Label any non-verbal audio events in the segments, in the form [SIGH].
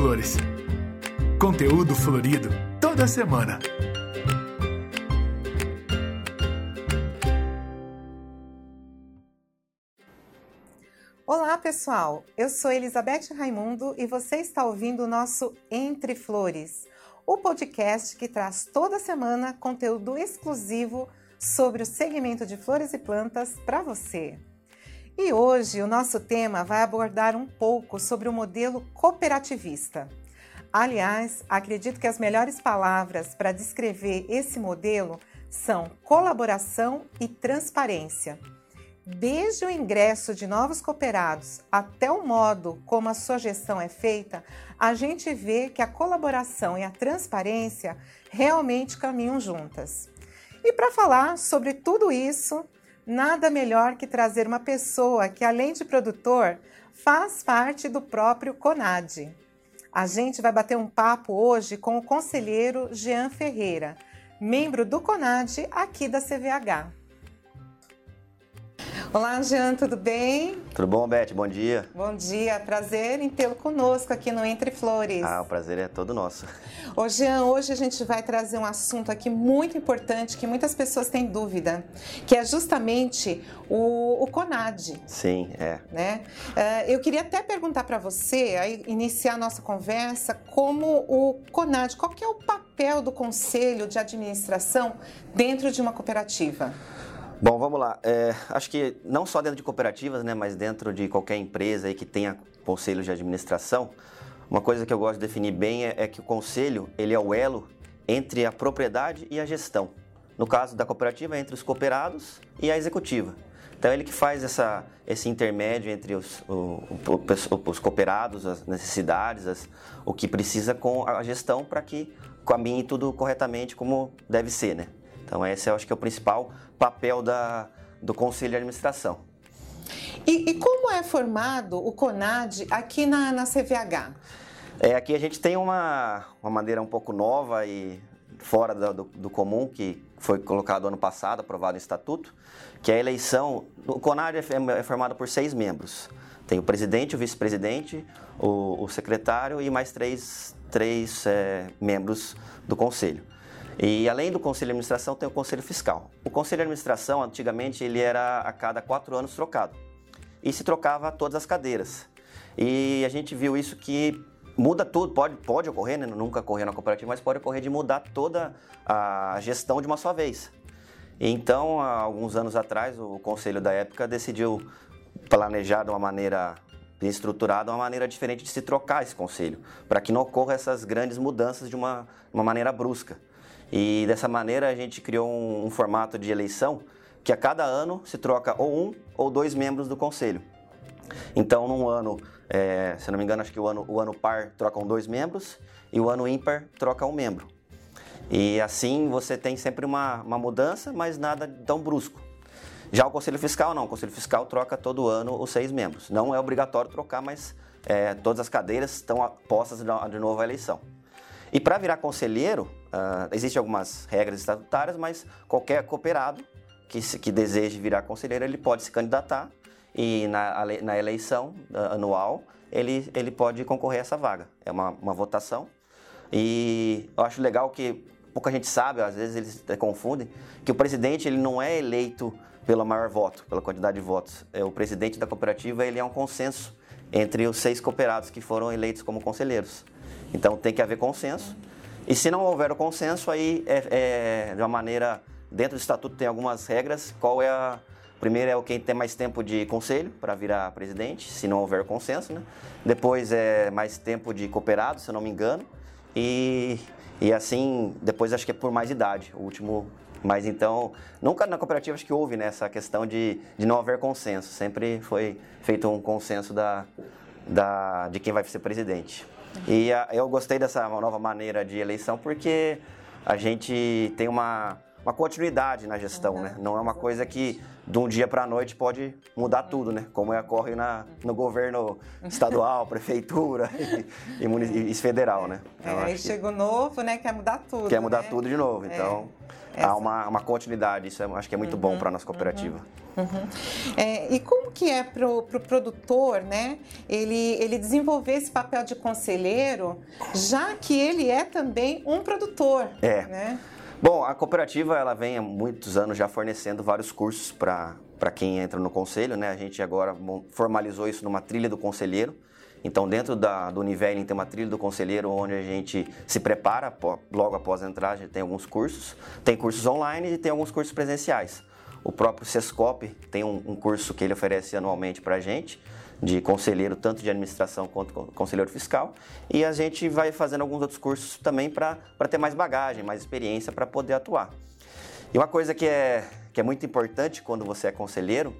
Flores. Conteúdo florido toda semana. Olá, pessoal. Eu sou Elizabeth Raimundo e você está ouvindo o nosso Entre Flores, o podcast que traz toda semana conteúdo exclusivo sobre o segmento de flores e plantas para você. E hoje o nosso tema vai abordar um pouco sobre o modelo cooperativista. Aliás, acredito que as melhores palavras para descrever esse modelo são colaboração e transparência. Desde o ingresso de novos cooperados até o modo como a sua gestão é feita, a gente vê que a colaboração e a transparência realmente caminham juntas. E para falar sobre tudo isso, nada melhor que trazer uma pessoa que, além de produtor, faz parte do próprio CONAD. A gente vai bater um papo hoje com o conselheiro Jean Ferreira, membro do CONAD aqui da CVH. Olá, Jean, tudo bem? Tudo bom, Beth? Bom dia. Bom dia, prazer em tê-lo conosco aqui no Entre Flores. Ah, o prazer é todo nosso. [LAUGHS] Ô, Jean, hoje a gente vai trazer um assunto aqui muito importante que muitas pessoas têm dúvida, que é justamente o, o CONAD. Sim, é. Né? Uh, eu queria até perguntar para você, aí, iniciar a nossa conversa, como o CONAD, qual que é o papel do Conselho de Administração dentro de uma cooperativa? Bom, vamos lá. É, acho que não só dentro de cooperativas, né, mas dentro de qualquer empresa aí que tenha conselho de administração, uma coisa que eu gosto de definir bem é, é, que o conselho ele é o elo entre a propriedade e a gestão. No caso da cooperativa, entre os cooperados e a executiva. Então, ele que faz essa, esse intermédio entre os, o, os cooperados, as necessidades, as, o que precisa com a gestão para que caminhe tudo corretamente como deve ser, né? Então, esse eu acho que é o principal papel da, do Conselho de Administração. E, e como é formado o CONAD aqui na, na CVH? É, aqui a gente tem uma, uma maneira um pouco nova e fora do, do, comum, que foi colocado ano passado, aprovado em estatuto, que é a eleição. O CONAD é, é formado por seis membros. Tem o presidente, o vice-presidente, o, o, secretário e mais três, três é, membros do conselho. E além do conselho de administração, tem o conselho fiscal. O conselho de administração, antigamente, ele era a cada quatro anos trocado. E se trocava todas as cadeiras. E a gente viu isso que muda tudo, pode, pode ocorrer, né? nunca ocorreu na cooperativa, mas pode ocorrer de mudar toda a gestão de uma só vez. Então, há alguns anos atrás, o conselho da época decidiu planejar de uma maneira estruturada, uma maneira diferente de se trocar esse conselho, para que não ocorra essas grandes mudanças de uma, uma maneira brusca. E dessa maneira a gente criou um, um formato de eleição que a cada ano se troca ou um ou dois membros do conselho. Então, num ano, é, se não me engano, acho que o ano, o ano par trocam dois membros e o ano ímpar troca um membro. E assim você tem sempre uma, uma mudança, mas nada tão brusco. Já o Conselho Fiscal não, o Conselho Fiscal troca todo ano os seis membros. Não é obrigatório trocar, mas é, todas as cadeiras estão postas de novo à eleição. E para virar conselheiro, uh, existem algumas regras estatutárias, mas qualquer cooperado que, que deseje virar conselheiro, ele pode se candidatar e na, na eleição uh, anual ele, ele pode concorrer a essa vaga. É uma, uma votação. E eu acho legal que pouca gente sabe, às vezes eles confundem, que o presidente ele não é eleito pelo maior voto, pela quantidade de votos. É, o presidente da cooperativa ele é um consenso entre os seis cooperados que foram eleitos como conselheiros. Então tem que haver consenso. E se não houver o consenso, aí é, é de uma maneira. Dentro do estatuto tem algumas regras. Qual é a. Primeiro é o quem tem mais tempo de conselho para virar presidente, se não houver consenso, né? Depois é mais tempo de cooperado, se eu não me engano. E, e assim, depois acho que é por mais idade, o último. Mas então, nunca na cooperativa acho que houve né, essa questão de, de não haver consenso. Sempre foi feito um consenso da, da, de quem vai ser presidente. E a, eu gostei dessa nova maneira de eleição porque a gente tem uma, uma continuidade na gestão, uhum, né? Não é uma coisa que de um dia para a noite pode mudar tudo, né? Como ocorre na, no governo estadual, [LAUGHS] prefeitura e, e, e, federal, né? Então, é, aí chega o novo, né? Quer mudar tudo. Quer mudar né? tudo de novo, é. então há uma, uma continuidade. Isso é, acho que é muito uhum, bom para a nossa cooperativa. Uhum, uhum. É, e como que é para o pro produtor, né? Ele, ele desenvolver esse papel de conselheiro, já que ele é também um produtor. É. Né? Bom, a cooperativa ela vem há muitos anos já fornecendo vários cursos para quem entra no conselho, né? A gente agora formalizou isso numa trilha do conselheiro. Então, dentro da, do Nivelling tem uma trilha do conselheiro onde a gente se prepara logo após entrar, a gente tem alguns cursos. Tem cursos online e tem alguns cursos presenciais. O próprio Sescop tem um, um curso que ele oferece anualmente para a gente, de conselheiro, tanto de administração quanto conselheiro fiscal. E a gente vai fazendo alguns outros cursos também para ter mais bagagem, mais experiência para poder atuar. E uma coisa que é, que é muito importante quando você é conselheiro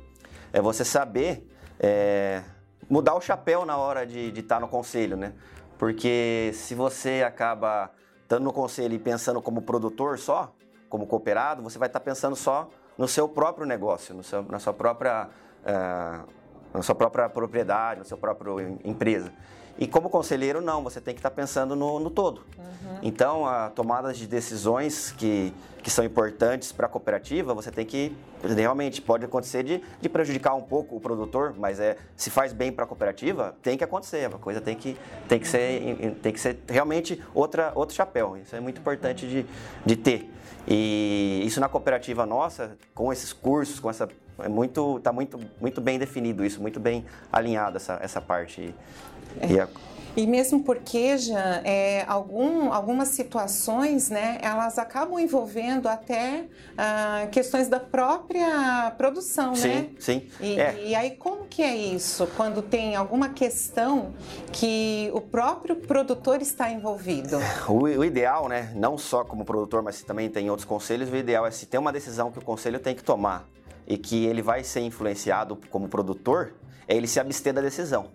é você saber. É, mudar o chapéu na hora de estar tá no conselho, né? Porque se você acaba estando no conselho e pensando como produtor só, como cooperado, você vai estar tá pensando só no seu próprio negócio, no seu, na sua própria uh, na sua própria propriedade, na sua própria empresa. E como conselheiro, não, você tem que estar pensando no, no todo. Uhum. Então, a tomada de decisões que, que são importantes para a cooperativa, você tem que, realmente, pode acontecer de, de prejudicar um pouco o produtor, mas é, se faz bem para a cooperativa, tem que acontecer, a coisa tem que, tem que, ser, tem que ser realmente outra, outro chapéu. Isso é muito importante de, de ter. E isso na cooperativa nossa, com esses cursos, com essa é muito está muito muito bem definido isso muito bem alinhado essa, essa parte é. E, a... e, mesmo porque já é, algum, algumas situações, né, elas acabam envolvendo até ah, questões da própria produção, sim, né? Sim, e, é. e aí como que é isso quando tem alguma questão que o próprio produtor está envolvido? [LAUGHS] O, o ideal, né, não só como produtor, mas também tem outros conselhos, o ideal é se tem uma decisão que o conselho tem que tomar e que ele vai ser influenciado como produtor, é ele se abster da decisão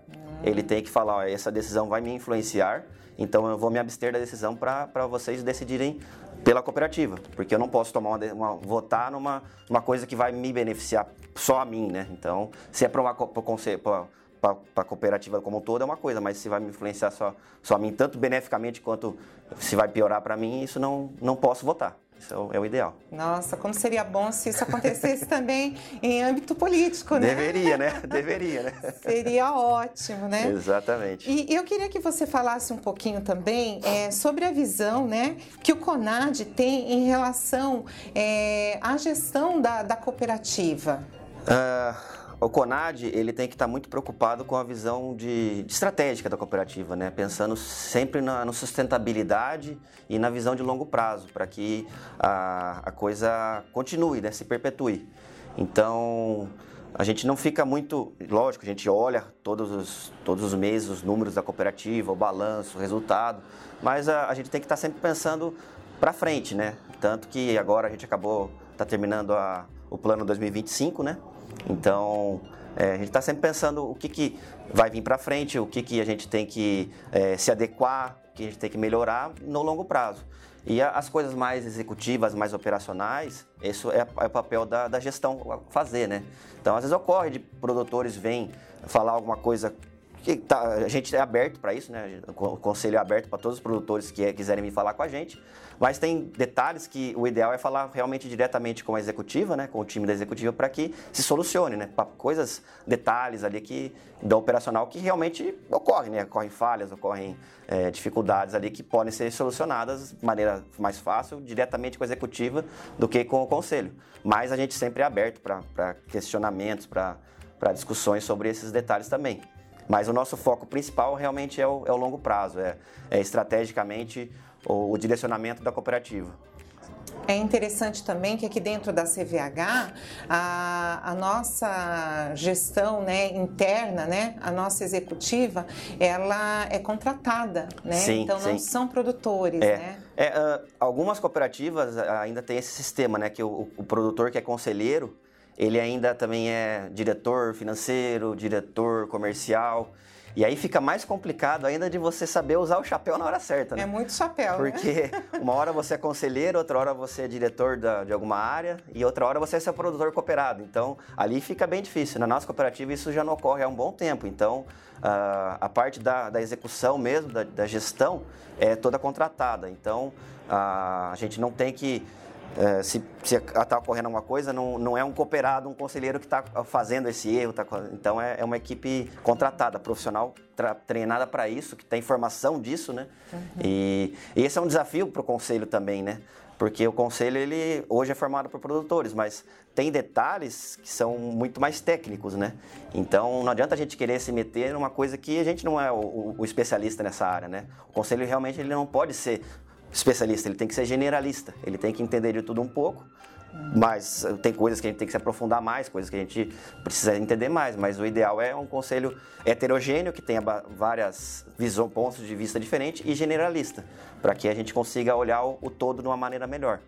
ele tem que falar, ó, essa decisão vai me influenciar, então eu vou me abster da decisão para vocês decidirem pela cooperativa, porque eu não posso tomar uma, uma votar numa uma coisa que vai me beneficiar só a mim, né? Então, se é para uma para a cooperativa como um todo é uma coisa, mas se vai me influenciar só, só a mim, tanto beneficamente quanto se vai piorar para mim, isso não, não posso votar. Isso é o ideal. Nossa, como seria bom se isso acontecesse [LAUGHS] também em âmbito político, né? Deveria, né? [LAUGHS] Deveria, né? Seria ótimo, né? Exatamente. E eu queria que você falasse um pouquinho também é, sobre a visão, né, que o CONAD tem em relação é, à gestão da, da cooperativa. Uh o CONAD ele tem que estar muito preocupado com a visão de, de estratégica da cooperativa, né? pensando sempre na, na, sustentabilidade e na visão de longo prazo, para que a, a, coisa continue, né? se perpetue. Então, a gente não fica muito. Lógico, a gente olha todos os, todos os meses os números da cooperativa, o balanço, o resultado, mas a, a gente tem que estar sempre pensando para frente, né? Tanto que agora a gente acabou, está terminando a, o plano 2025, né? Então, é, a gente está sempre pensando o que, que vai vir para frente, o que, que a gente tem que é, se adequar, o que a gente tem que melhorar no longo prazo. E as coisas mais executivas, mais operacionais, isso é, é o papel da, da, gestão fazer, né? Então, às vezes ocorre de produtores vêm falar alguma coisa que tá, a gente é aberto para isso, né? O conselho é aberto para todos os produtores que quiserem vir falar com a gente. Mas tem detalhes que o ideal é falar realmente diretamente com a executiva, né? Com o time da executiva para que se solucione, né? Coisas, detalhes ali que da operacional que realmente ocorrem, né? Ocorrem falhas, ocorrem é, dificuldades ali que podem ser solucionadas de maneira mais fácil, diretamente com a executiva do que com o conselho. Mas a gente sempre é aberto para questionamentos, para discussões sobre esses detalhes também. Mas o nosso foco principal realmente é o, é o longo prazo, é, é estrategicamente o, o direcionamento da cooperativa. É interessante também que aqui dentro da CVH a, a, nossa gestão né, interna, né, a nossa executiva, ela é contratada, né? Sim, então sim. não são produtores, é. né? É, uh, algumas cooperativas ainda têm esse sistema, né, que o, o produtor que é conselheiro ele ainda também é diretor financeiro, diretor comercial. E aí fica mais complicado ainda de você saber usar o chapéu na hora certa, né? É muito chapéu, né? Porque né? [LAUGHS] uma hora você é conselheiro, outra hora você é diretor da, de alguma área e outra hora você é seu produtor cooperado. Então, ali fica bem difícil. Na nossa cooperativa isso já não ocorre há um bom tempo. Então, uh, a parte da, da execução mesmo, da, da, gestão, é toda contratada. Então, a gente não tem que é, se está ocorrendo alguma coisa, não, não é um cooperado, um conselheiro que está fazendo esse erro. Tá, então é, é, uma equipe contratada, profissional, treinada para isso, que tem formação disso, né? Uhum. E, e, esse é um desafio para o conselho também, né? Porque o conselho, ele hoje é formado por produtores, mas tem detalhes que são muito mais técnicos, né? Então não adianta a gente querer se meter numa coisa que a gente não é o, o especialista nessa área, né? O conselho realmente ele não pode ser especialista, ele tem que ser generalista, ele tem que entender de tudo um pouco, mas tem coisas que a gente tem que se aprofundar mais, coisas que a gente precisa entender mais, mas o ideal é um conselho heterogêneo, que tenha várias visões, pontos de vista diferentes e generalista, para que a gente consiga olhar o, o todo de uma maneira melhor.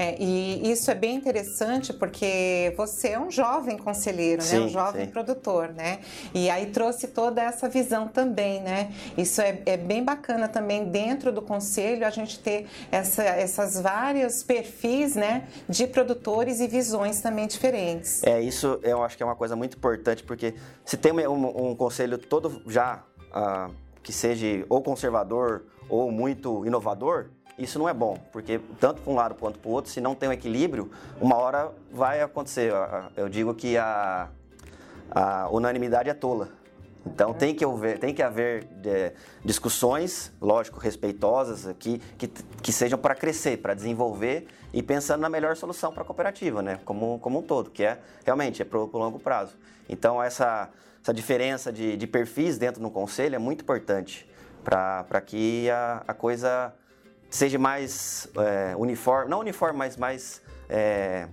É, e isso é bem interessante porque você é um jovem conselheiro, sim, né? Um jovem sim. produtor, né? E aí trouxe toda essa visão também, né? Isso é, é bem bacana também dentro do conselho a gente ter essa, essas vários perfis, né? De produtores e visões também diferentes. É, isso eu acho que é uma coisa muito importante porque se tem um, um conselho todo já uh, que seja ou conservador ou muito inovador, isso não é bom, porque tanto para um lado quanto para o outro, se não tem um equilíbrio, uma hora vai acontecer. Eu digo que a, a unanimidade é tola. Então tem que haver, tem que haver é, discussões, lógico, respeitosas, que, que, que sejam para crescer, para desenvolver e pensando na melhor solução para a cooperativa, né? Como, como um todo, que é realmente é para o longo prazo. Então essa, essa diferença de, de perfis dentro do conselho é muito importante para que a, a coisa seja mais é, uniforme, não uniforme, mas mais é,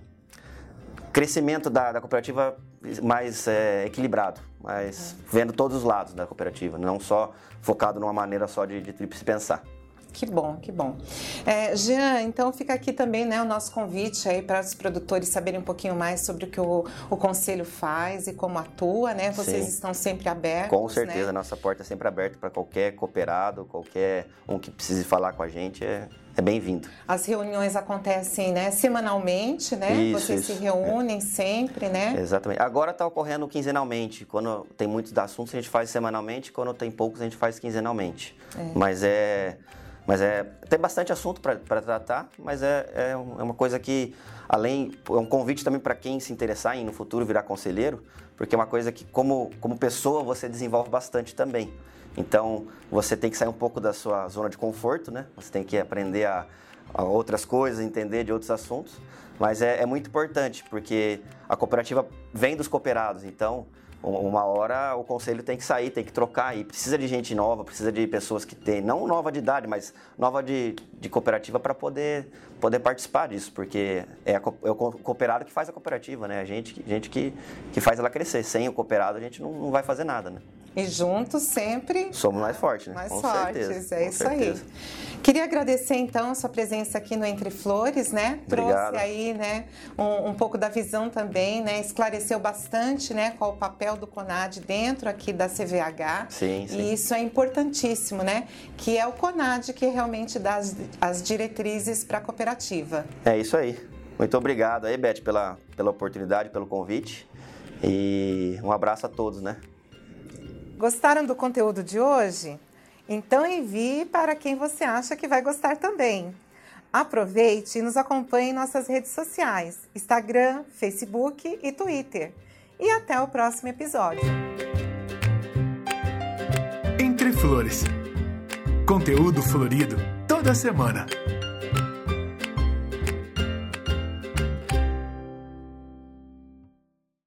crescimento da, da, cooperativa mais é, equilibrado, mas vendo todos os lados da cooperativa, não só focado numa maneira só de, de, de se pensar. Que bom, que bom. É, Jean, então fica aqui também né, o nosso convite aí para os produtores saberem um pouquinho mais sobre o que o, o conselho faz e como atua, né? Vocês Sim. estão sempre abertos. Com certeza, né? nossa porta é sempre aberta para qualquer cooperado, qualquer um que precise falar com a gente. É, é bem-vindo. As reuniões acontecem, né, semanalmente, né? Isso, Vocês isso. se reúnem é. sempre, né? Exatamente. Agora está ocorrendo quinzenalmente. Quando tem muitos assuntos, a gente faz semanalmente. Quando tem poucos, a gente faz quinzenalmente. É. Mas é mas é, tem bastante assunto para tratar, mas é, é, é, uma coisa que, além, é um convite também para quem se interessar em no futuro virar conselheiro, porque é uma coisa que, como, como pessoa, você desenvolve bastante também. Então, você tem que sair um pouco da sua zona de conforto, né? Você tem que aprender a, a outras coisas, entender de outros assuntos. Mas é, é muito importante, porque a cooperativa vem dos cooperados, então uma hora o conselho tem que sair, tem que trocar e precisa de gente nova, precisa de pessoas que têm, não nova de idade, mas nova de, de cooperativa para poder, poder participar disso, porque é, a, é, o cooperado que faz a cooperativa, né? A gente, gente que, que faz ela crescer. Sem o cooperado a gente não, não vai fazer nada, né? E juntos sempre. Somos mais fortes, né? Mais com fortes, certeza, é isso certeza. aí. Queria agradecer então a sua presença aqui no Entre Flores, né? Obrigado. Trouxe aí, né, um, um, pouco da visão também, né? Esclareceu bastante, né, qual o papel do CONAD dentro aqui da CVH. Sim, sim. E isso é importantíssimo, né? Que é o CONAD que realmente dá as, as diretrizes para a cooperativa. É isso aí. Muito obrigado aí, Beth, pela, pela oportunidade, pelo convite. E um abraço a todos, né? Gostaram do conteúdo de hoje? Então envie para quem você acha que vai gostar também. Aproveite e nos acompanhe em nossas redes sociais: Instagram, Facebook e Twitter. E até o próximo episódio. Entre Flores. Conteúdo florido toda semana.